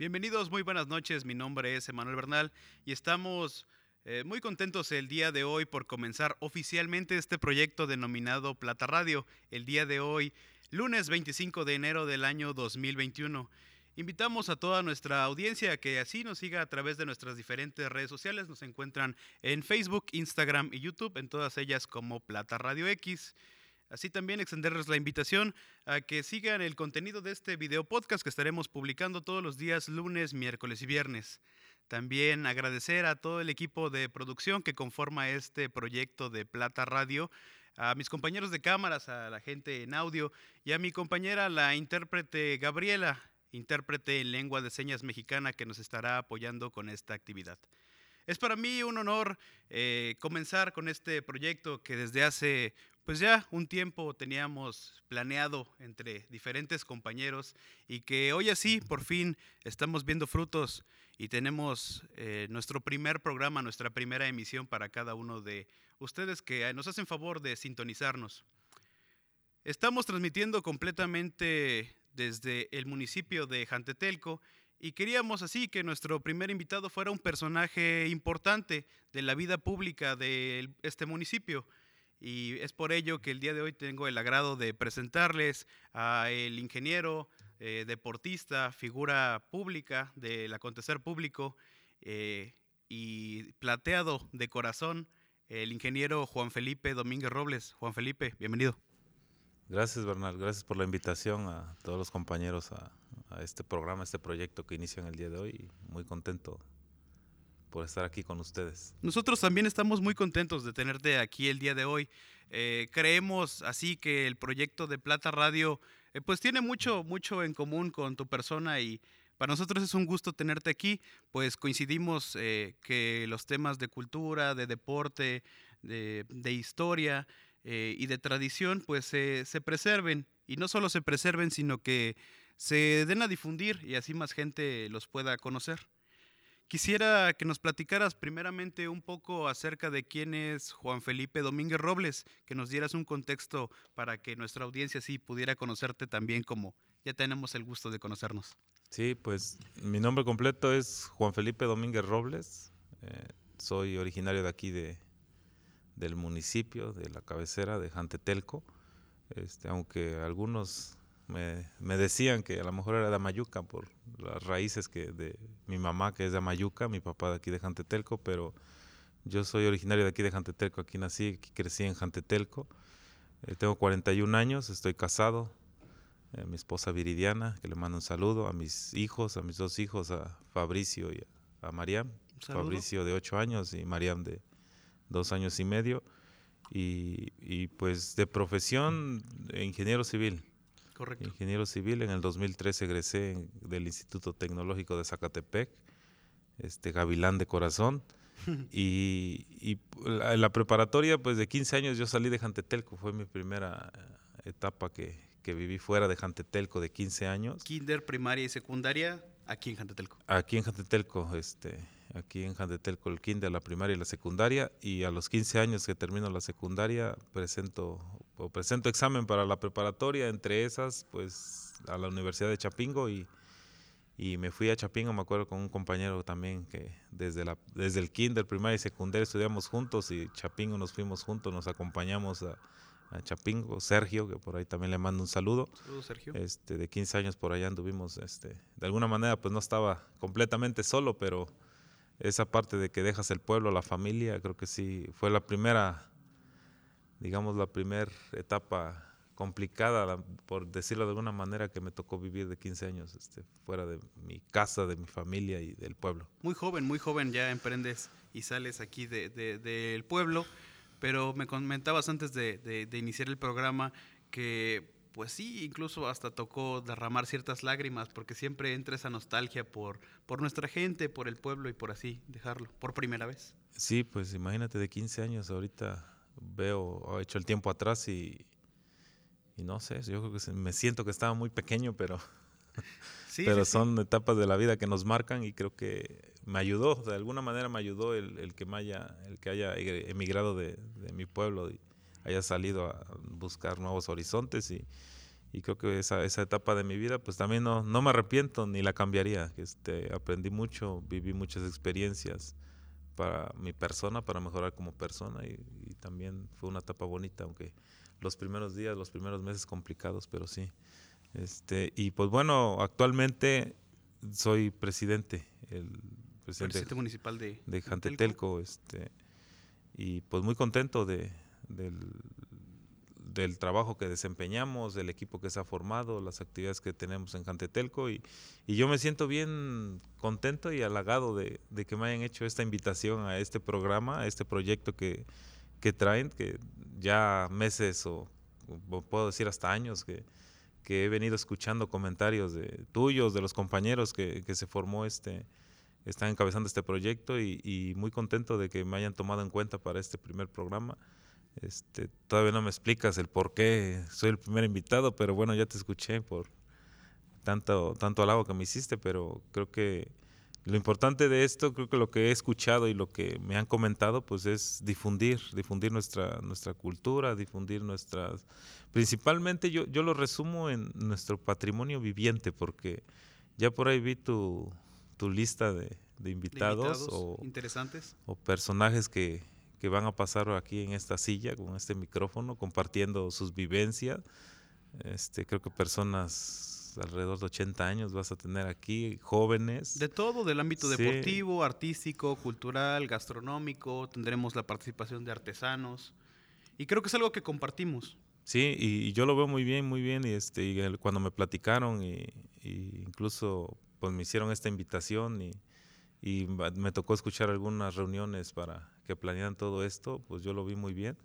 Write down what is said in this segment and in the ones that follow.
Bienvenidos, muy buenas noches. Mi nombre es Emanuel Bernal y estamos eh, muy contentos el día de hoy por comenzar oficialmente este proyecto denominado Plata Radio. El día de hoy, lunes 25 de enero del año 2021. Invitamos a toda nuestra audiencia que así nos siga a través de nuestras diferentes redes sociales. Nos encuentran en Facebook, Instagram y YouTube, en todas ellas como Plata Radio X. Así también extenderles la invitación a que sigan el contenido de este video podcast que estaremos publicando todos los días lunes, miércoles y viernes. También agradecer a todo el equipo de producción que conforma este proyecto de Plata Radio, a mis compañeros de cámaras, a la gente en audio y a mi compañera, la intérprete Gabriela, intérprete en lengua de señas mexicana que nos estará apoyando con esta actividad. Es para mí un honor eh, comenzar con este proyecto que desde hace pues ya un tiempo teníamos planeado entre diferentes compañeros y que hoy así por fin estamos viendo frutos y tenemos eh, nuestro primer programa, nuestra primera emisión para cada uno de ustedes que nos hacen favor de sintonizarnos. Estamos transmitiendo completamente desde el municipio de Jantetelco y queríamos así que nuestro primer invitado fuera un personaje importante de la vida pública de este municipio. Y es por ello que el día de hoy tengo el agrado de presentarles a el ingeniero, eh, deportista, figura pública del acontecer público eh, y plateado de corazón, el ingeniero Juan Felipe Domínguez Robles. Juan Felipe, bienvenido. Gracias, Bernal. Gracias por la invitación a todos los compañeros a, a este programa, a este proyecto que inicia en el día de hoy. Muy contento por estar aquí con ustedes. Nosotros también estamos muy contentos de tenerte aquí el día de hoy. Eh, creemos así que el proyecto de Plata Radio eh, pues tiene mucho, mucho en común con tu persona y para nosotros es un gusto tenerte aquí, pues coincidimos eh, que los temas de cultura, de deporte, de, historia y de tradición pues se preserven y no solo se preserven sino que se den a difundir y así más gente los pueda conocer. Quisiera que nos platicaras primeramente un poco acerca de quién es Juan Felipe Domínguez Robles, que nos dieras un contexto para que nuestra audiencia sí pudiera conocerte también como ya tenemos el gusto de conocernos. Sí, pues mi nombre completo es Juan Felipe Domínguez Robles. Eh, soy originario de aquí de, del municipio, de la cabecera de Jantetelco. Este, aunque algunos me, decían que a lo mejor era de Amayuca por las raíces que de mi mamá que es de Amayuca, mi papá de aquí de Jantetelco, pero yo soy originario de aquí de Jantetelco, aquí nací, aquí crecí en Jantetelco. Eh, tengo 41 años, estoy casado, eh, mi esposa Viridiana, que le mando un saludo, a mis hijos, a mis dos hijos, a Fabricio y a, Mariam. Fabricio de 8 años y Mariam de 2 años y medio. Y, y pues de profesión, ingeniero civil. Ingeniero civil, en el 2013 egresé del Instituto Tecnológico de Zacatepec, este Gavilán de Corazón. y, y la, la, preparatoria, pues de 15 años yo salí de Jantetelco, fue mi primera eh, etapa que, que viví fuera de Jantetelco de 15 años. Kinder, primaria y secundaria, aquí en Jantetelco. Aquí en Jantetelco, este, aquí en Jantetelco el kinder, la primaria y la secundaria y a los 15 años que termino la secundaria presento o presento examen para la preparatoria, entre esas pues a la Universidad de Chapingo y, y me fui a Chapingo, me acuerdo con un compañero también que desde, la, desde el kinder, primaria y secundaria estudiamos juntos y Chapingo nos fuimos juntos, nos acompañamos a, a Chapingo, Sergio, que por ahí también le mando un saludo. Saludos, Sergio. Este, de 15 años por allá anduvimos, este, de alguna manera pues no estaba completamente solo, pero esa parte de que dejas el pueblo, la familia, creo que sí fue la primera, digamos, la primera etapa complicada, por decirlo de alguna manera, que me tocó vivir de 15 años este, fuera de mi casa, de mi familia y del pueblo. Muy joven, muy joven ya emprendes y sales aquí del de, pueblo, pero me comentabas antes de, de iniciar el programa que pues sí, incluso hasta tocó derramar ciertas lágrimas porque siempre entra esa nostalgia por, por nuestra gente, por el pueblo y por así dejarlo, por primera vez. Sí, pues imagínate de 15 años, ahorita veo, he hecho el tiempo atrás y, y no sé, yo creo que me siento que estaba muy pequeño, pero, pero son etapas de la vida que nos marcan y creo que me ayudó, de alguna manera me ayudó el, el que, me haya, el que haya emigrado de, de mi pueblo. Y, haya salido a buscar nuevos horizontes y, y creo que esa, esa etapa de mi vida pues también no, no me arrepiento ni la cambiaría. Este, aprendí mucho, viví muchas experiencias para mi persona, para mejorar como persona y, también fue una etapa bonita, aunque los primeros días, los primeros meses complicados, pero sí. Este, y pues bueno, actualmente soy presidente, el presidente, municipal de, de Jantetelco, este, y pues muy contento de, del, del trabajo que desempeñamos, del equipo que se ha formado, las actividades que tenemos en Jantetelco y, yo me siento bien contento y halagado de, que me hayan hecho esta invitación a este programa, a este proyecto que, traen, que ya meses o, puedo decir hasta años que, he venido escuchando comentarios de tuyos, de los compañeros que, se formó este, están encabezando este proyecto y muy contento de que me hayan tomado en cuenta para este primer programa. Este, todavía no me explicas el por qué soy el primer invitado, pero bueno, ya te escuché por tanto, tanto halago que me hiciste, pero creo que lo importante de esto, creo que lo que he escuchado y lo que me han comentado, pues es difundir, difundir nuestra, nuestra cultura, difundir nuestras... Principalmente yo, yo lo resumo en nuestro patrimonio viviente, porque ya por ahí vi tu, tu lista de, invitados, o, interesantes. o personajes que, que van a pasar aquí en esta silla con este micrófono compartiendo sus vivencias. Este, creo que personas alrededor de 80 años vas a tener aquí, jóvenes. De todo, del ámbito deportivo, artístico, cultural, gastronómico, tendremos la participación de artesanos y creo que es algo que compartimos. Sí, y, yo lo veo muy bien, muy bien, y, este, y cuando me platicaron y, y, incluso pues me hicieron esta invitación y, y me tocó escuchar algunas reuniones para que planean todo esto, pues yo lo vi muy bien.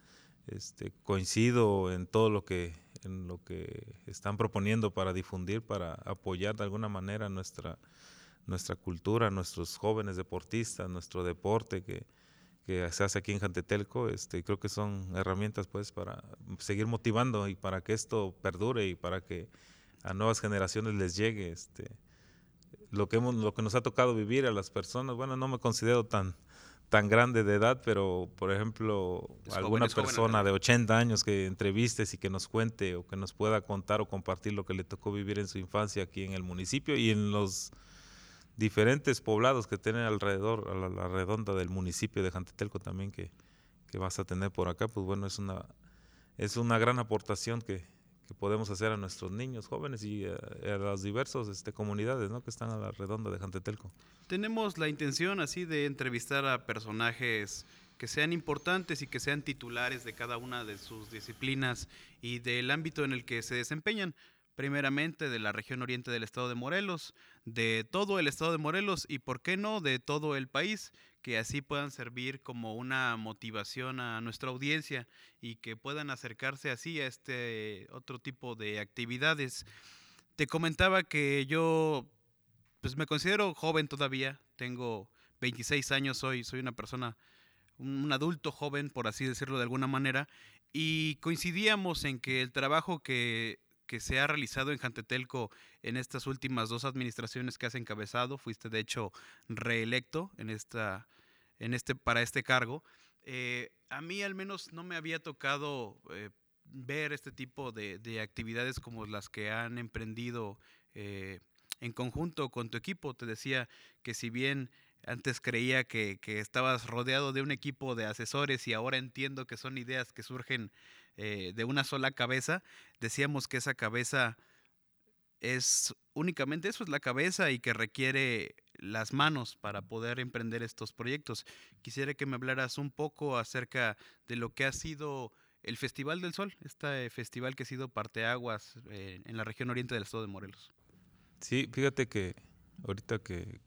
Este, coincido en todo lo que en lo que están proponiendo para difundir, para apoyar de alguna manera nuestra nuestra cultura, nuestros jóvenes deportistas, nuestro deporte que, que se hace aquí en Jantetelco, este, creo que son herramientas pues para seguir motivando y para que esto perdure y para que a nuevas generaciones les llegue este lo que hemos, lo que nos ha tocado vivir a las personas. Bueno, no me considero tan tan grande de edad, pero por ejemplo, alguna persona de 80 años que entrevistes y que nos cuente o que nos pueda contar o compartir lo que le tocó vivir en su infancia aquí en el municipio y en los diferentes poblados que tienen alrededor, a la, redonda del municipio de Jantetelco también que, que vas a tener por acá, pues bueno, es una, es una gran aportación que, que podemos hacer a nuestros niños, jóvenes y a, las diversas este, comunidades ¿no? que están a la redonda de Jantetelco. Tenemos la intención así de entrevistar a personajes que sean importantes y que sean titulares de cada una de sus disciplinas y del ámbito en el que se desempeñan primeramente de la región oriente del estado de Morelos, de todo el estado de Morelos y, por qué no, de todo el país, que así puedan servir como una motivación a nuestra audiencia y que puedan acercarse así a este otro tipo de actividades. Te comentaba que yo pues me considero joven todavía, tengo 26 años hoy, soy una persona un adulto joven, por así decirlo de alguna manera, y coincidíamos en que el trabajo que que se ha realizado en Jantetelco en estas últimas dos administraciones que has encabezado. Fuiste, de hecho, reelecto en esta, en este, para este cargo. Eh, a mí al menos no me había tocado eh, ver este tipo de, actividades como las que han emprendido eh, en conjunto con tu equipo. Te decía que si bien antes creía que, que, estabas rodeado de un equipo de asesores y ahora entiendo que son ideas que surgen eh, de una sola cabeza, decíamos que esa cabeza es únicamente eso, es la cabeza y que requiere las manos para poder emprender estos proyectos. Quisiera que me hablaras un poco acerca de lo que ha sido el Festival del Sol, este festival que ha sido parteaguas eh, en la región oriente del estado de Morelos. Sí, fíjate que ahorita que,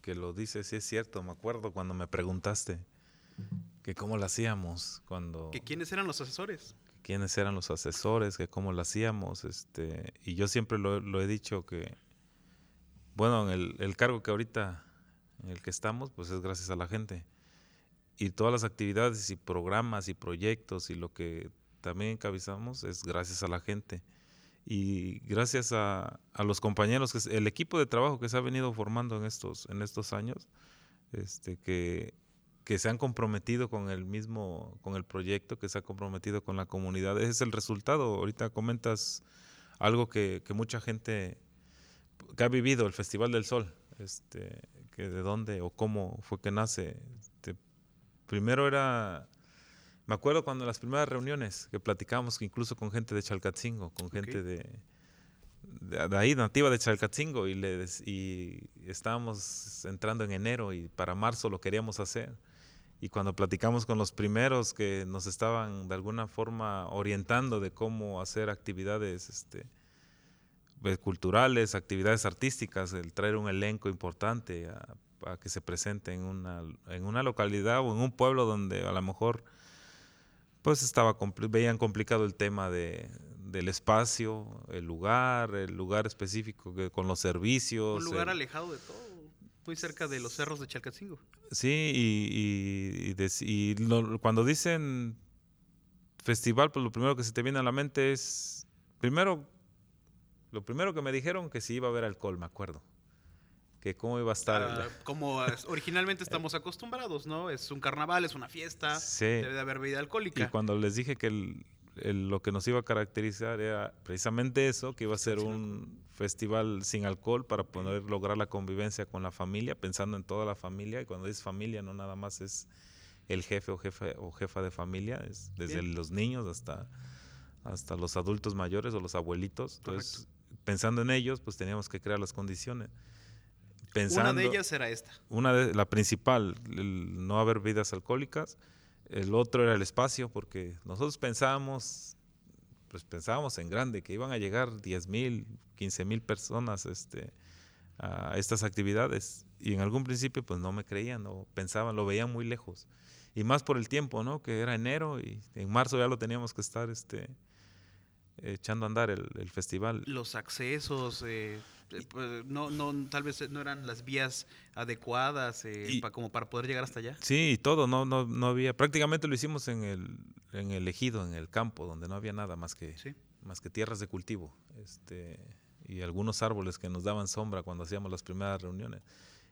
que lo dices, sí es cierto, me acuerdo cuando me preguntaste que cómo lo hacíamos cuando... Que quiénes eran los asesores. quiénes eran los asesores, que cómo lo hacíamos. Este, y yo siempre lo, he dicho que, bueno, el, el, cargo que ahorita en el que estamos, pues es gracias a la gente. Y todas las actividades y programas y proyectos y lo que también encabezamos es gracias a la gente. Y gracias a, a los compañeros, que el equipo de trabajo que se ha venido formando en estos, en estos años, este, que que se han comprometido con el mismo, con el proyecto, que se ha comprometido con la comunidad. Ese es el resultado. Ahorita comentas algo que, mucha gente que ha vivido el Festival del Sol, este, que de dónde o cómo fue que nace. Este, primero era, me acuerdo cuando las primeras reuniones que platicábamos incluso con gente de Chalcatzingo, con gente de, de, ahí, nativa de Chalcatzingo, y, le, y estábamos entrando en enero y para marzo lo queríamos hacer. Y cuando platicamos con los primeros que nos estaban de alguna forma orientando de cómo hacer actividades este, pues, culturales, actividades artísticas, el traer un elenco importante a, que se presente en una, en una localidad o en un pueblo donde a lo mejor pues estaba veían complicado el tema de, del espacio, el lugar, el lugar específico que, con los servicios. Un lugar alejado de todo, muy cerca de los cerros de Chalcatzingo. Sí, y, y, cuando dicen festival, pues lo primero que se te viene a la mente es, primero, lo primero que me dijeron que si iba a haber alcohol, me acuerdo que cómo iba a estar. Ah, como originalmente estamos acostumbrados, ¿no? Es un carnaval, es una fiesta, debe de haber bebida alcohólica. Y cuando les dije que el, lo que nos iba a caracterizar era precisamente eso, que iba a ser un festival sin alcohol para poder lograr la convivencia con la familia, pensando en toda la familia, y cuando dices familia no nada más es el jefe o jefe o jefa de familia, es desde los niños hasta, hasta los adultos mayores o los abuelitos. Entonces, pensando en ellos, pues teníamos que crear las condiciones. Pensando, una de ellas era esta. Una de, la principal, el no haber bebidas alcohólicas el otro era el espacio, porque nosotros pensábamos, pues pensábamos en grande, que iban a llegar 10 mil, 15 mil personas este, a estas actividades. Y en algún principio pues no me creían, o pensaban, lo veían muy lejos. Y más por el tiempo, ¿no? Que era enero y en marzo ya lo teníamos que estar este, echando a andar el, festival. Los accesos, eh, eh, pues, no, no, tal vez no eran las vías adecuadas eh, como para poder llegar hasta allá. Sí, y todo, no, no, no había, prácticamente lo hicimos en el, en el ejido, en el campo, donde no había nada más que, más que tierras de cultivo, este, y algunos árboles que nos daban sombra cuando hacíamos las primeras reuniones.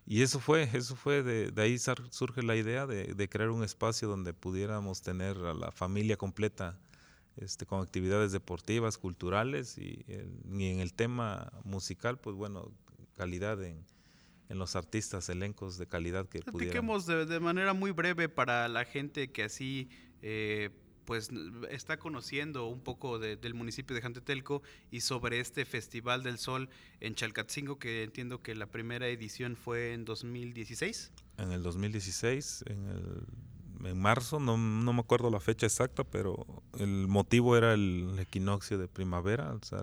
Y eso fue, eso fue, de, de ahí surge la idea de, de crear un espacio donde pudiéramos tener a la familia completa este, con actividades deportivas, culturales y, en el tema musical, pues bueno, calidad en, en los artistas, elencos de calidad que Platiquemos de, de, manera muy breve para la gente que así eh, pues está conociendo un poco del municipio de Jantetelco y sobre este Festival del Sol en Chalcatzingo, que entiendo que la primera edición fue en 2016. En el 2016, en el en marzo, no, me acuerdo la fecha exacta, pero el motivo era el equinoccio de primavera, o sea,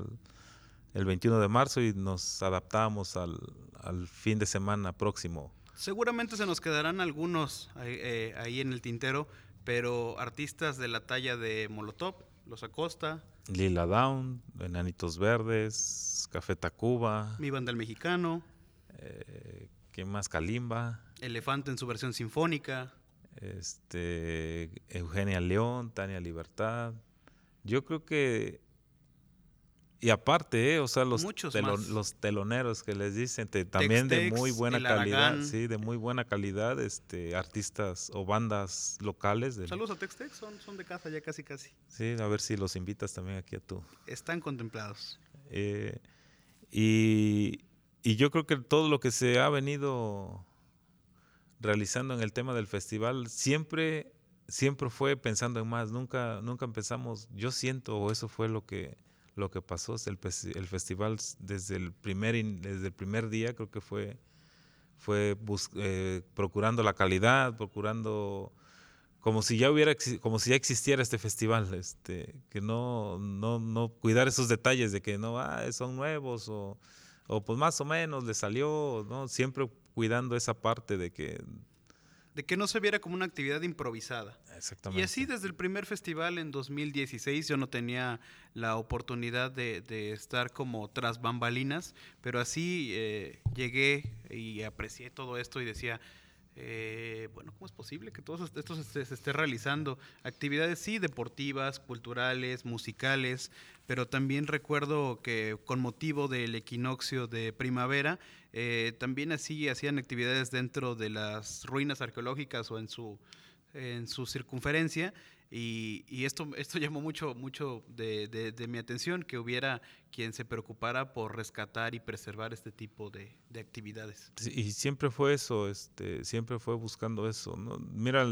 el, 21 de marzo y nos adaptamos al, fin de semana próximo. Seguramente se nos quedarán algunos eh, ahí en el tintero, pero artistas de la talla de Molotov, Los Acosta, Lila Down, Enanitos Verdes, Café Tacuba, Mi Banda el Mexicano, eh, ¿qué más? Kalimba, Elefante en su versión sinfónica este, Eugenia León, Tania Libertad. Yo creo que, y aparte, eh, o sea, los, los teloneros que les dicen, también de muy buena calidad, sí, de muy buena calidad, este, artistas o bandas locales. Saludos a Textex, son, son de casa ya casi casi. Sí, a ver si los invitas también aquí a tú. Están contemplados. Eh, y, y yo creo que todo lo que se ha venido realizando en el tema del festival, siempre, siempre fue pensando en más, nunca, nunca empezamos, yo siento, o eso fue lo que, lo que pasó, el, el festival desde el, primer, desde el primer día creo que fue, fue eh, procurando la calidad, procurando como si ya hubiera como si ya existiera este festival este que no no no cuidar esos detalles de que no ah, son nuevos o, o pues más o menos le salió no siempre cuidando esa parte de que... De que no se viera como una actividad improvisada. Exactamente. Y así desde el primer festival en 2016 yo no tenía la oportunidad de, estar como tras bambalinas, pero así eh, llegué y aprecié todo esto y decía, eh, bueno, ¿cómo es posible que todo esto se, esté realizando? Actividades, sí, deportivas, culturales, musicales, pero también recuerdo que con motivo del equinoccio de primavera, eh, también así hacían actividades dentro de las ruinas arqueológicas o en su en su circunferencia y, esto, esto llamó mucho, mucho de, mi atención, que hubiera quien se preocupara por rescatar y preservar este tipo de, actividades. y siempre fue eso, este, siempre fue buscando eso. Mira,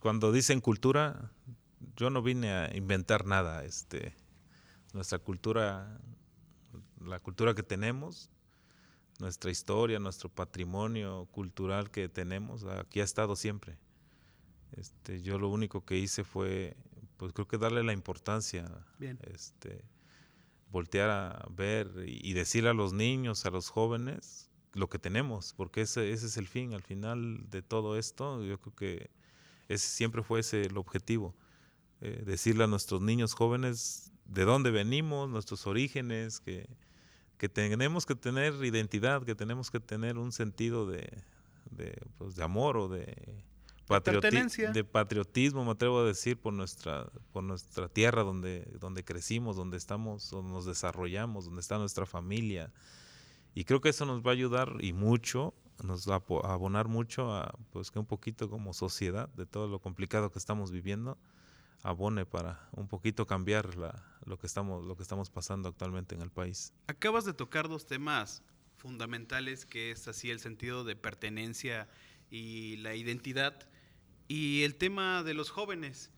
cuando dicen cultura, yo no vine a inventar nada. Este, nuestra cultura, la cultura que tenemos, nuestra historia, nuestro patrimonio cultural que tenemos, aquí ha estado siempre. Este, yo lo único que hice fue, pues creo que darle la importancia, este, voltear a ver y, decirle a los niños, a los jóvenes, lo que tenemos, porque ese, ese es el fin, al final de todo esto, yo creo que ese siempre fue ese el objetivo, eh, decirle a nuestros niños jóvenes de dónde venimos, nuestros orígenes, que, que tenemos que tener identidad, que tenemos que tener un sentido de, de, pues, de amor o de de patriotismo, me atrevo a decir, por nuestra, por nuestra tierra donde, donde crecimos, donde estamos, donde nos desarrollamos, donde está nuestra familia. Y creo que eso nos va a ayudar y mucho, nos va a abonar mucho a pues que un poquito como sociedad, de todo lo complicado que estamos viviendo, abone para un poquito cambiar la, lo, que estamos, lo que estamos pasando actualmente en el país. Acabas de tocar dos temas fundamentales, que es así el sentido de pertenencia y la identidad y el tema de los jóvenes.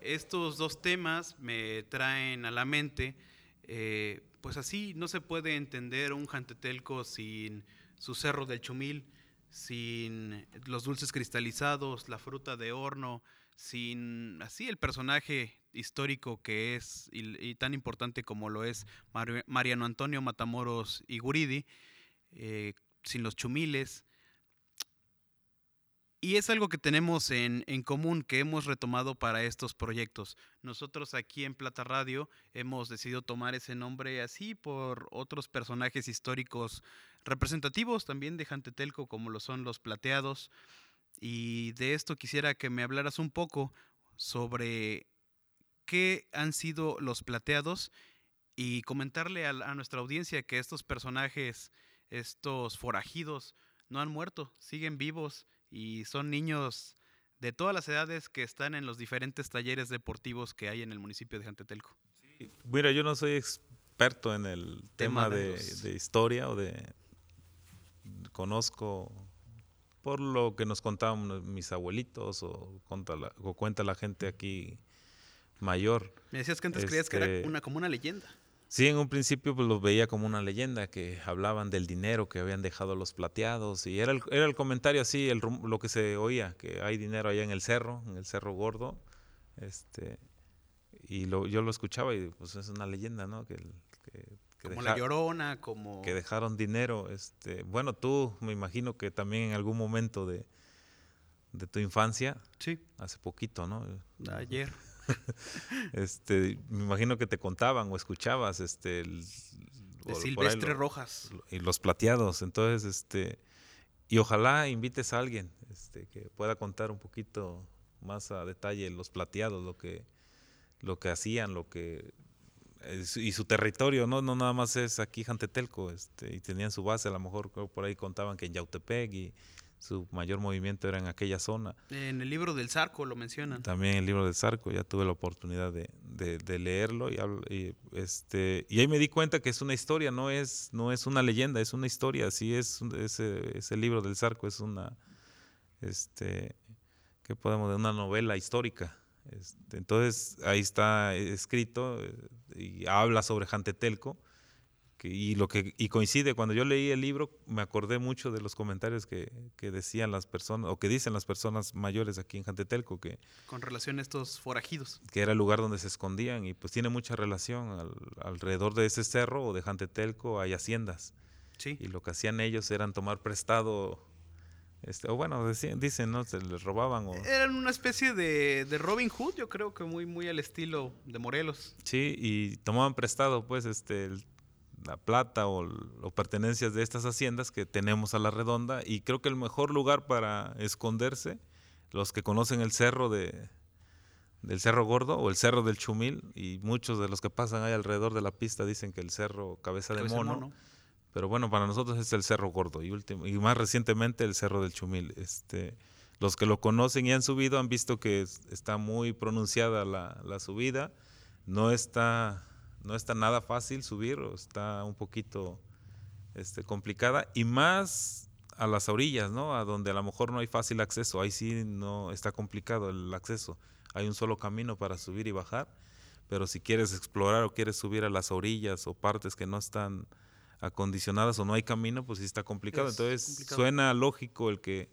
Estos dos temas me traen a la mente, eh, pues así no se puede entender un Jantetelco sin su cerro del Chumil, sin los dulces cristalizados, la fruta de horno, sin así el personaje histórico que es y, tan importante como lo es Mariano Antonio Matamoros y Guridi, eh, sin los chumiles, y es algo que tenemos en, común, que hemos retomado para estos proyectos. Nosotros aquí en Plata Radio hemos decidido tomar ese nombre así por otros personajes históricos representativos también de Jantetelco, como lo son los plateados. Y de esto quisiera que me hablaras un poco sobre qué han sido los plateados y comentarle a nuestra audiencia que estos personajes, estos forajidos, no han muerto, siguen vivos y son niños de todas las edades que están en los diferentes talleres deportivos que hay en el municipio de Jantetelco. Mira, yo no soy experto en el tema, de, historia o de... Conozco por lo que nos contaban mis abuelitos o, cuenta la, o cuenta la gente aquí mayor. Me decías que antes creías que era este una, como una leyenda. Sí, en un principio pues los veía como una leyenda, que hablaban del dinero que habían dejado los plateados y era el, era el comentario así, el, lo que se oía, que hay dinero allá en el cerro, en el cerro gordo, este, y lo, yo lo escuchaba y pues es una leyenda, ¿no? Que, como la llorona, como... Que dejaron dinero, este, bueno, tú me imagino que también en algún momento de, de tu infancia, sí. hace poquito, ¿no? Ayer. este, me imagino que te contaban o escuchabas este el, de Silvestre Rojas. y los plateados, entonces este y ojalá invites a alguien este, que pueda contar un poquito más a detalle los plateados, lo que lo que hacían, lo que y su territorio, no no nada más es aquí Jantetelco, este, y tenían su base, a lo mejor por ahí contaban que en Yautepec y su mayor movimiento era en aquella zona. En el libro del Zarco lo mencionan. También el libro del Zarco, ya tuve la oportunidad de, de, leerlo y, este, y ahí me di cuenta que es una historia, no es, no es una leyenda, es una historia, sí es ese, ese libro del Zarco, es una, este, ¿qué podemos decir? Una novela histórica. Este, entonces ahí está escrito eh, y habla sobre Jantetelco y lo que y coincide cuando yo leí el libro me acordé mucho de los comentarios que, que, decían las personas o que dicen las personas mayores aquí en Jantetelco que con relación a estos forajidos que era el lugar donde se escondían y pues tiene mucha relación alrededor de ese cerro o de Jantetelco hay haciendas sí. y lo que hacían ellos eran tomar prestado este, o bueno, decían, dicen, ¿no? Se les robaban. O... Eran una especie de, de, Robin Hood, yo creo que muy, muy al estilo de Morelos. Sí, y tomaban prestado, pues, este, el la plata o, pertenencias de estas haciendas que tenemos a la redonda y creo que el mejor lugar para esconderse, los que conocen el cerro de, del Cerro Gordo o el Cerro del Chumil y muchos de los que pasan ahí alrededor de la pista dicen que el Cerro Cabeza de mono, pero bueno, para nosotros es el Cerro Gordo y, último, y más recientemente el Cerro del Chumil. Este, los que lo conocen y han subido han visto que está muy pronunciada la, subida. No está, no está nada fácil subir, está un poquito este, complicada. Y más a las orillas, ¿no? A donde a lo mejor no hay fácil acceso. Ahí sí no está complicado el acceso. Hay un solo camino para subir y bajar. Pero si quieres explorar o quieres subir a las orillas o partes que no están acondicionadas o no hay camino, pues sí está complicado. Entonces suena lógico el que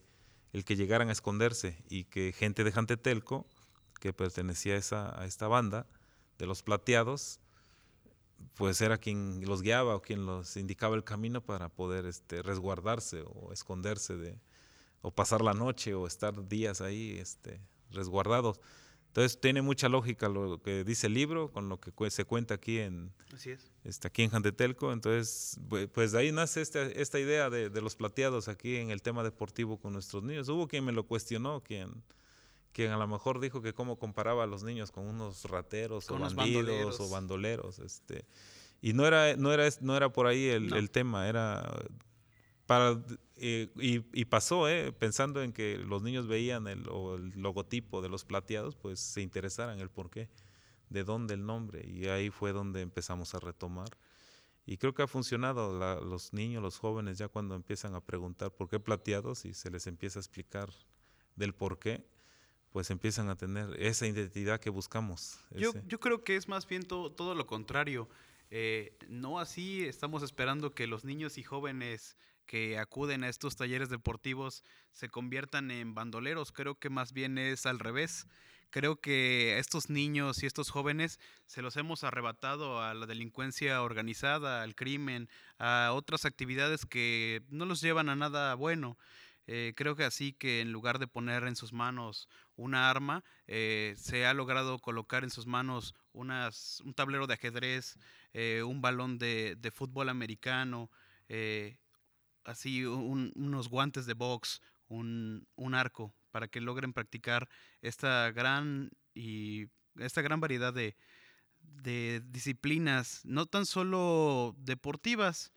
el que llegaran a esconderse y que gente de Jantetelco, que pertenecía a, esa, a esta banda de los plateados, pues era quien los guiaba o quien los indicaba el camino para poder este, resguardarse o esconderse de, o pasar la noche o estar días ahí este, resguardados. Entonces tiene mucha lógica lo que dice el libro con lo que se cuenta aquí en, Este, aquí en Jantetelco. Entonces, pues de ahí nace este, esta idea de, los plateados aquí en el tema deportivo con nuestros niños. Hubo quien me lo cuestionó, quien, quien a lo mejor dijo que cómo comparaba a los niños con unos rateros o bandidos o bandoleros. Este, y no era, no era, no era por ahí el, el tema, era para eh, y, pasó, eh, pensando en que los niños veían el, logotipo de los plateados, pues se interesaran el por qué, de dónde el nombre. Y ahí fue donde empezamos a retomar. Y creo que ha funcionado. los niños, los jóvenes, ya cuando empiezan a preguntar por qué plateados y se les empieza a explicar del por qué, pues empiezan a tener esa identidad que buscamos. Yo, yo creo que es más bien todo lo contrario. Eh, no así estamos esperando que los niños y jóvenes que acuden a estos talleres deportivos se conviertan en bandoleros. Creo que más bien es al revés. Creo que a estos niños y estos jóvenes se los hemos arrebatado a la delincuencia organizada, al crimen, a otras actividades que no los llevan a nada bueno. Eh, creo que así que en lugar de poner en sus manos una arma, eh, se ha logrado colocar en sus manos unas, un tablero de ajedrez, eh, un balón de, de fútbol americano, así unos guantes de box, un, arco, para que logren practicar esta gran y esta gran variedad de, disciplinas, no tan solo deportivas,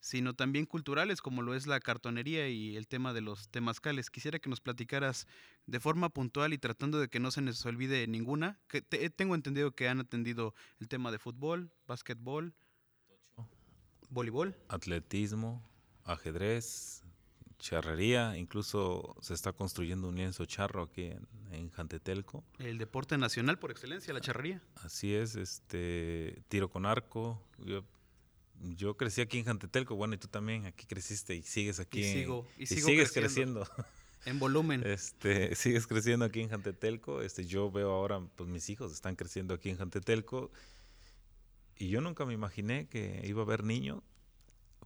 sino también culturales, como lo es la cartonería y el tema de los temazcales. Quisiera que nos platicaras de forma puntual y tratando de que no se nos olvide ninguna. Que tengo entendido que han atendido el tema de fútbol, básquetbol, voleibol, atletismo, ajedrez, charrería, incluso se está construyendo un lienzo charro aquí en, Jantetelco. El deporte nacional por excelencia, la charrería. Así es, este tiro con arco. Yo, crecí aquí en Jantetelco, bueno, y tú también aquí creciste y sigues aquí. Y, sigo, y, sigues creciendo. En volumen. Este, sigues creciendo aquí en Jantetelco. Este, yo veo ahora, pues mis hijos están creciendo aquí en Jantetelco. Y yo nunca me imaginé que iba a haber niños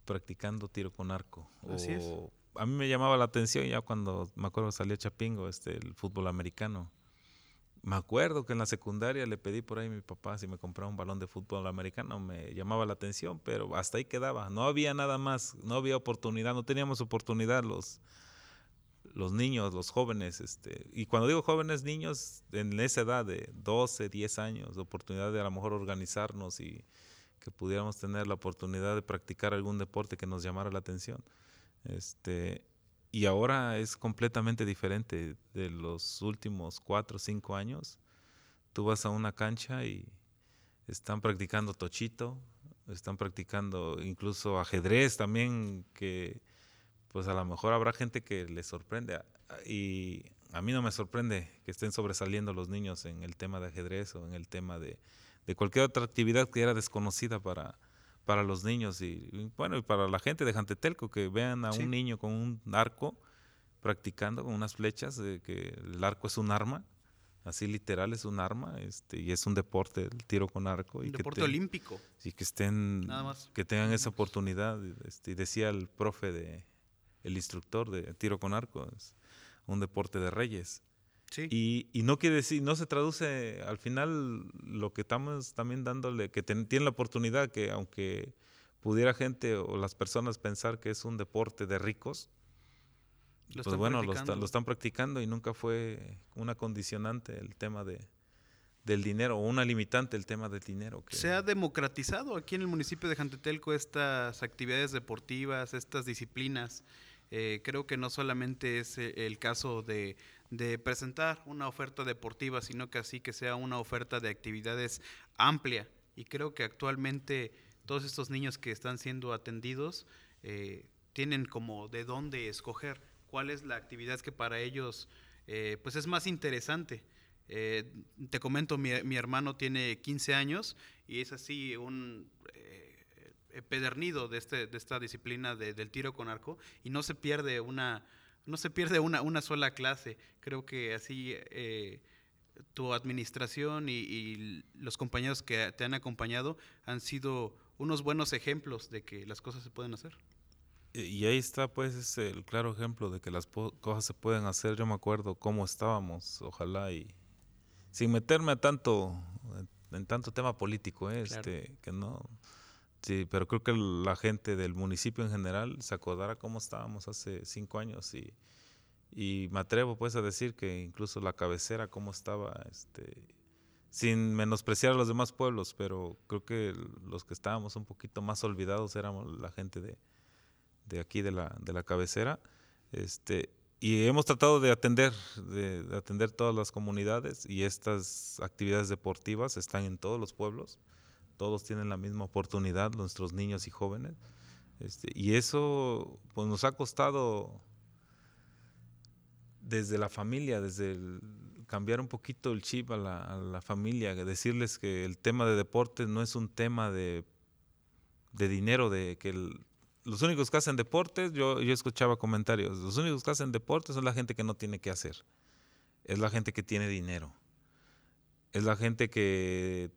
practicando tiro con arco. A mí me llamaba la atención ya cuando me acuerdo salió Chapingo, este, el fútbol americano. Me acuerdo que en la secundaria le pedí por ahí a mi papá si me compraba un balón de fútbol americano, me llamaba la atención, pero hasta ahí quedaba. No había nada más, no había oportunidad, no teníamos oportunidad los, los niños, los jóvenes. Este, y cuando digo jóvenes, niños en esa edad de 12, 10 años, oportunidad de a lo mejor organizarnos y que pudiéramos tener la oportunidad de practicar algún deporte que nos llamara la atención. Este, y ahora es completamente diferente de los últimos cuatro o cinco años. Tú vas a una cancha y están practicando tochito, están practicando incluso ajedrez también, que pues a lo mejor habrá gente que les sorprende. Y a mí no me sorprende que estén sobresaliendo los niños en el tema de ajedrez o en el tema de, de cualquier otra actividad que era desconocida para, para los niños y, bueno, y para la gente de Jantetelco, que vean a un niño con un arco practicando con unas flechas, que el arco es un arma, así literal es un arma, este, y es un deporte, el tiro con arco. y deporte olímpico. Y que estén, que tengan esa oportunidad. Este, y decía el profe de, el instructor de tiro con arco, es un deporte de reyes. Y, no quiere decir, no se traduce, al final lo que estamos también dándole, que tienen la oportunidad que aunque pudiera gente o las personas pensar que es un deporte de ricos, pues bueno, lo, lo, están practicando y nunca fue una condicionante el tema de, del dinero o una limitante el tema del dinero. Se ha democratizado aquí en el municipio de Jantetelco estas actividades deportivas, estas disciplinas. Eh, creo que no solamente es eh, el caso de, presentar una oferta deportiva, sino que así que sea una oferta de actividades amplia. Y creo que actualmente todos estos niños que están siendo atendidos eh, tienen como de dónde escoger cuál es la actividad que para ellos pues es más interesante. te comento, mi, hermano tiene 15 años y es así un pedernido de, este, de esta disciplina del tiro con arco y no se pierde una, no se pierde una, una sola clase. Creo que así eh, tu administración y, los compañeros que te han acompañado han sido unos buenos ejemplos de que las cosas se pueden hacer. Y ahí está pues el claro ejemplo de que las cosas se pueden hacer. Yo me acuerdo cómo estábamos, ojalá y sin meterme a tanto en tanto tema político, ¿eh? este, que no Sí, pero creo que la gente del municipio en general se acordará cómo estábamos hace cinco años y, y me atrevo pues a decir que incluso la cabecera cómo estaba, este, sin menospreciar a los demás pueblos, pero creo que los que estábamos un poquito más olvidados éramos la gente de, de aquí de la, de la cabecera. Este, y hemos tratado de atender, de, de atender todas las comunidades y estas actividades deportivas están en todos los pueblos todos tienen la misma oportunidad, nuestros niños y jóvenes. Este, y eso pues, nos ha costado desde la familia, desde cambiar un poquito el chip a la, familia, decirles que el tema de deporte no es un tema de, de dinero, de que los únicos que hacen deportes, yo, yo escuchaba comentarios, los únicos que hacen deportes son la gente que no tiene que hacer, es la gente que tiene dinero, es la gente que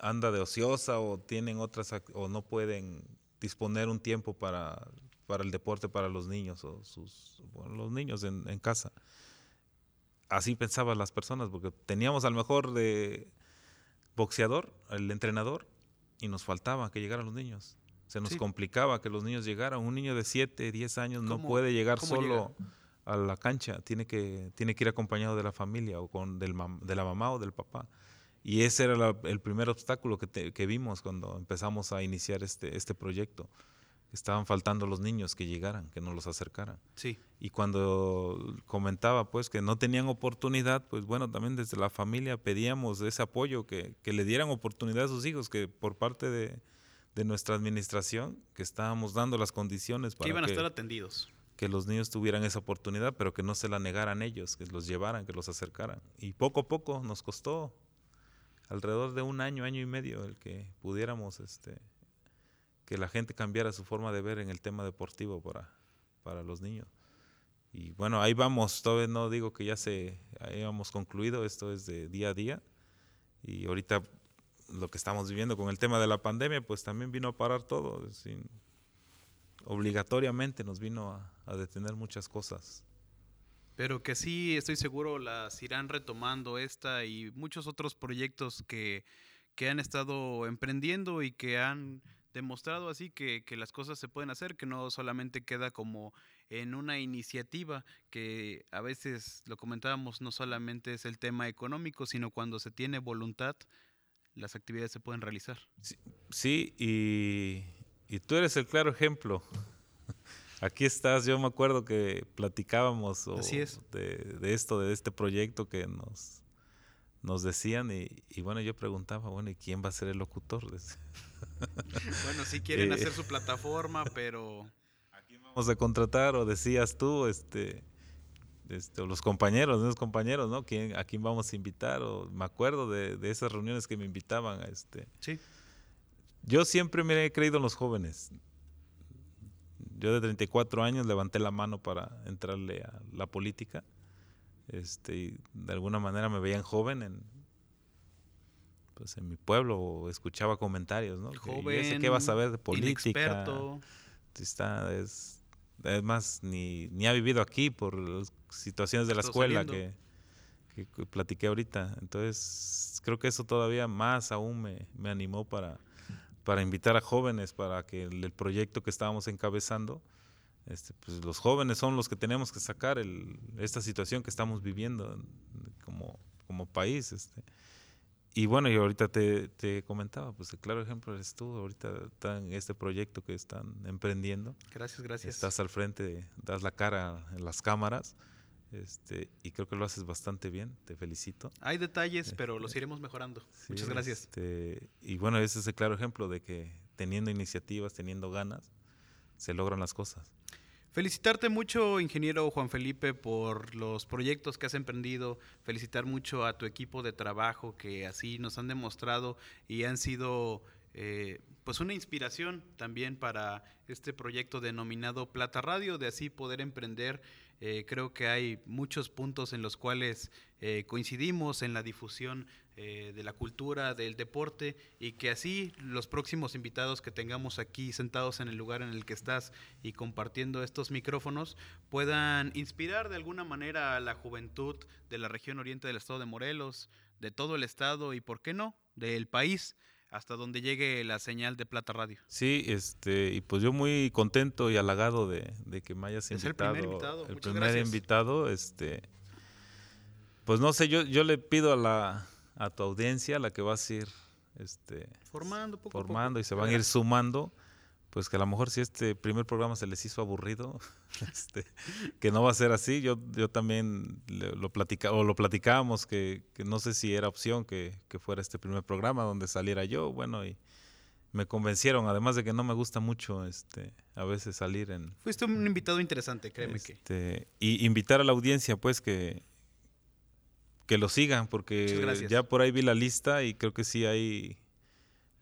anda de ociosa o tienen otras o no pueden disponer un tiempo para, para el deporte para los niños o sus los niños en, casa. Así pensaban las personas, porque teníamos al mejor de boxeador, el entrenador, y nos faltaba que llegaran los niños. Se nos complicaba que los niños llegaran. Un niño de 7, 10 años no puede llegar solo a la cancha, tiene que, tiene que ir acompañado de la familia o con del de la mamá o del papá. Y ese era el primer obstáculo que, que, vimos cuando empezamos a iniciar este, este proyecto. Estaban faltando los niños que llegaran, que nos los acercaran. Sí. Y cuando comentaba pues que no tenían oportunidad, pues bueno, también desde la familia pedíamos ese apoyo, que, que le dieran oportunidad a sus hijos, que por parte de, de nuestra administración, que estábamos dando las condiciones para que iban a estar atendidos. Que los niños tuvieran esa oportunidad, pero que no se la negaran ellos, que los llevaran, que los acercaran. Y poco a poco nos costó alrededor de un año, año y medio, el que pudiéramos, este, que la gente cambiara su forma de ver en el tema deportivo para, para los niños. Y bueno, ahí vamos, todavía no digo que ya se hayamos concluido, esto es de día a día. Y ahorita lo que estamos viviendo con el tema de la pandemia, pues también vino a parar todo, obligatoriamente nos vino a detener muchas cosas pero que sí estoy seguro las irán retomando esta y muchos otros proyectos que, que han estado emprendiendo y que han demostrado así que, que, las cosas se pueden hacer, que no solamente queda como en una iniciativa, que a veces lo comentábamos, no solamente es el tema económico, sino cuando se tiene voluntad, las actividades se pueden realizar. Sí, sí y, y tú eres el claro ejemplo aquí estás. Yo me acuerdo que platicábamos De, esto, de este proyecto que nos, nos decían y, bueno, yo preguntaba, bueno, ¿y quién va a ser el locutor? bueno, sí quieren eh, hacer su plataforma, pero... ¿A quién vamos a contratar? O decías tú, este, este, los compañeros, los compañeros, ¿no? ¿Quién, ¿A quién vamos a invitar? O me acuerdo de, de esas reuniones que me invitaban a este... Sí. Yo siempre me he creído en los jóvenes. Yo de 34 años levanté la mano para entrarle a la política. Este, y de alguna manera me veían joven en, pues en mi pueblo escuchaba comentarios, ¿no? Joven, ¿Qué vas a saber de política? Inexperto. Está, es, además, ni, ni ha vivido aquí por situaciones de la escuela que, que, platiqué ahorita. Entonces, creo que eso todavía más aún me, me animó para para invitar a jóvenes para que el, proyecto que estábamos encabezando, este, pues los jóvenes son los que tenemos que sacar el, esta situación que estamos viviendo como, como país. Este. y bueno, y ahorita te, te, comentaba, pues el claro ejemplo eres tú, ahorita en este proyecto que están emprendiendo. Gracias, gracias. Estás al frente, das la cara en las cámaras. Este, y creo que lo haces bastante bien, te felicito. Hay detalles, pero los este, iremos mejorando. Muchas gracias. Este, y bueno, ese es el claro ejemplo de que teniendo iniciativas, teniendo ganas, se logran las cosas. Felicitarte mucho, ingeniero Juan Felipe, por los proyectos que has emprendido. Felicitar mucho a tu equipo de trabajo que así nos han demostrado y han sido eh, pues una inspiración también para este proyecto denominado Plata Radio, de así poder emprender eh, creo que hay muchos puntos en los cuales eh, coincidimos en la difusión eh, de la cultura, del deporte, y que así los próximos invitados que tengamos aquí sentados en el lugar en el que estás y compartiendo estos micrófonos puedan inspirar de alguna manera a la juventud de la región oriente del estado de Morelos, de todo el estado y, ¿por qué no?, del país hasta donde llegue la señal de Plata Radio. Sí, este, y pues yo muy contento y halagado de, que me hayas invitado. el primer invitado. El primer invitado, este, pues no sé, yo, yo le pido a la a tu audiencia, la que vas a ir este, formando, poco formando a y se van a ir sumando pues que a lo mejor si este primer programa se les hizo aburrido, este, que no va a ser así. Yo, yo también lo platica, o lo platicábamos que, que, no sé si era opción que, que, fuera este primer programa donde saliera yo, bueno, y me convencieron, además de que no me gusta mucho este a veces salir en Fuiste un invitado interesante, créeme que. Este, y invitar a la audiencia pues que que lo sigan porque ya por ahí vi la lista y creo que sí hay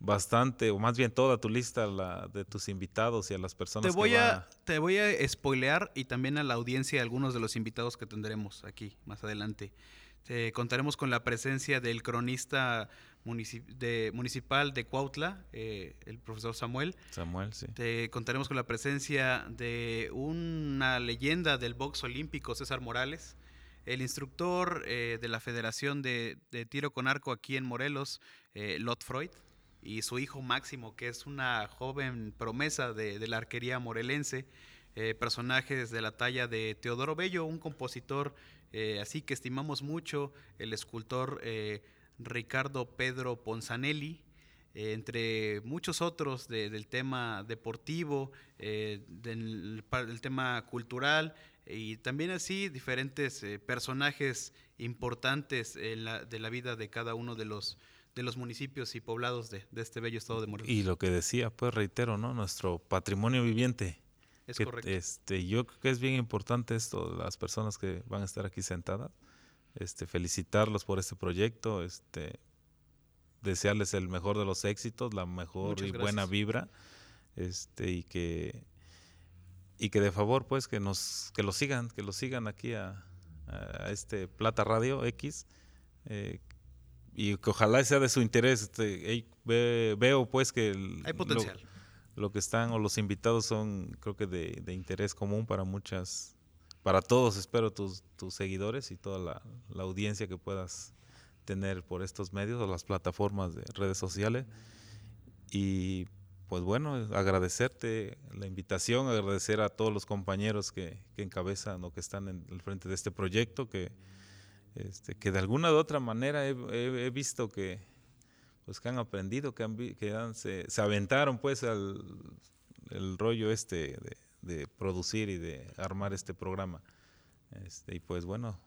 bastante, o más bien toda tu lista la, de tus invitados y a las personas te voy A, te voy a spoilear y también a la audiencia algunos de los invitados que tendremos aquí más adelante. Te contaremos con la presencia del cronista de, municipal de Cuautla, eh, el profesor Samuel. Samuel, sí. Te contaremos con la presencia de una leyenda del box olímpico, César Morales. El instructor eh, de la Federación de, Tiro con Arco aquí en Morelos, eh, Lot Freud y su hijo Máximo, que es una joven promesa de, la arquería morelense, eh, personajes de la talla de Teodoro Bello, un compositor eh, así que estimamos mucho, el escultor eh, Ricardo Pedro Ponzanelli, entre muchos otros del tema deportivo, del, tema cultural y también así diferentes personajes importantes de la vida de cada uno de los de los municipios y poblados de, este bello estado de Morelos. Y lo que decía, pues reitero, ¿no? Nuestro patrimonio viviente. Es correcto. Este, yo creo que es bien importante esto, las personas que van a estar aquí sentadas, este, felicitarlos por este proyecto, este, desearles el mejor de los éxitos, la mejor y buena vibra, este, y que y que de favor pues que nos que lo sigan, que lo sigan aquí a, a este Plata Radio X, eh, y que ojalá sea de su interés. Este, veo pues que hay potencial. Lo, que están o los invitados son creo que de, interés común para muchas, para todos espero tus, tus seguidores y toda la, la, audiencia que puedas tener por estos medios o las plataformas de redes sociales. Y pues bueno, agradecerte la invitación, agradecer a todos los compañeros que, que encabezan o que están en el frente de este proyecto, que este, que de alguna u otra manera he, visto que, pues, que han aprendido, que, han, que se, aventaron pues al el rollo este de, producir y de armar este programa. Este, y pues bueno,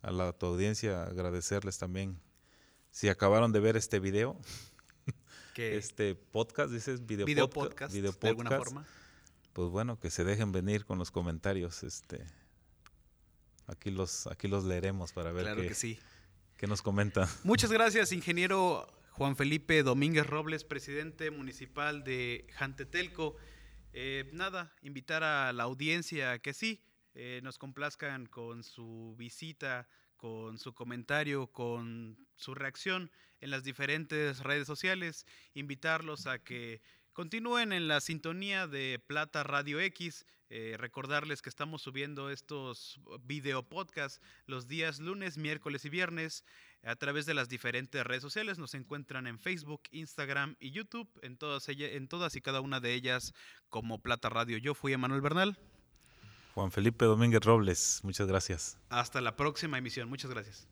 a la tu audiencia agradecerles también si acabaron de ver este video, este podcast, dices video, podcast, video podcast, de alguna forma. Pues bueno, que se dejen venir con los comentarios, este Aquí los, aquí los leeremos para ver qué, que sí. qué nos comentan. Muchas gracias, ingeniero Juan Felipe Domínguez Robles, presidente municipal de Jantetelco. Eh, nada, invitar a la audiencia a que sí, eh, nos complazcan con su visita, con su comentario, con su reacción en las diferentes redes sociales, invitarlos a que Continúen en la sintonía de Plata Radio X. Eh, recordarles que estamos subiendo estos video podcasts los días lunes, miércoles y viernes a través de las diferentes redes sociales. Nos encuentran en Facebook, Instagram y YouTube, en todas, en todas y cada una de ellas como Plata Radio. Yo fui Emanuel Bernal. Juan Felipe Domínguez Robles, muchas gracias. Hasta la próxima emisión, muchas gracias.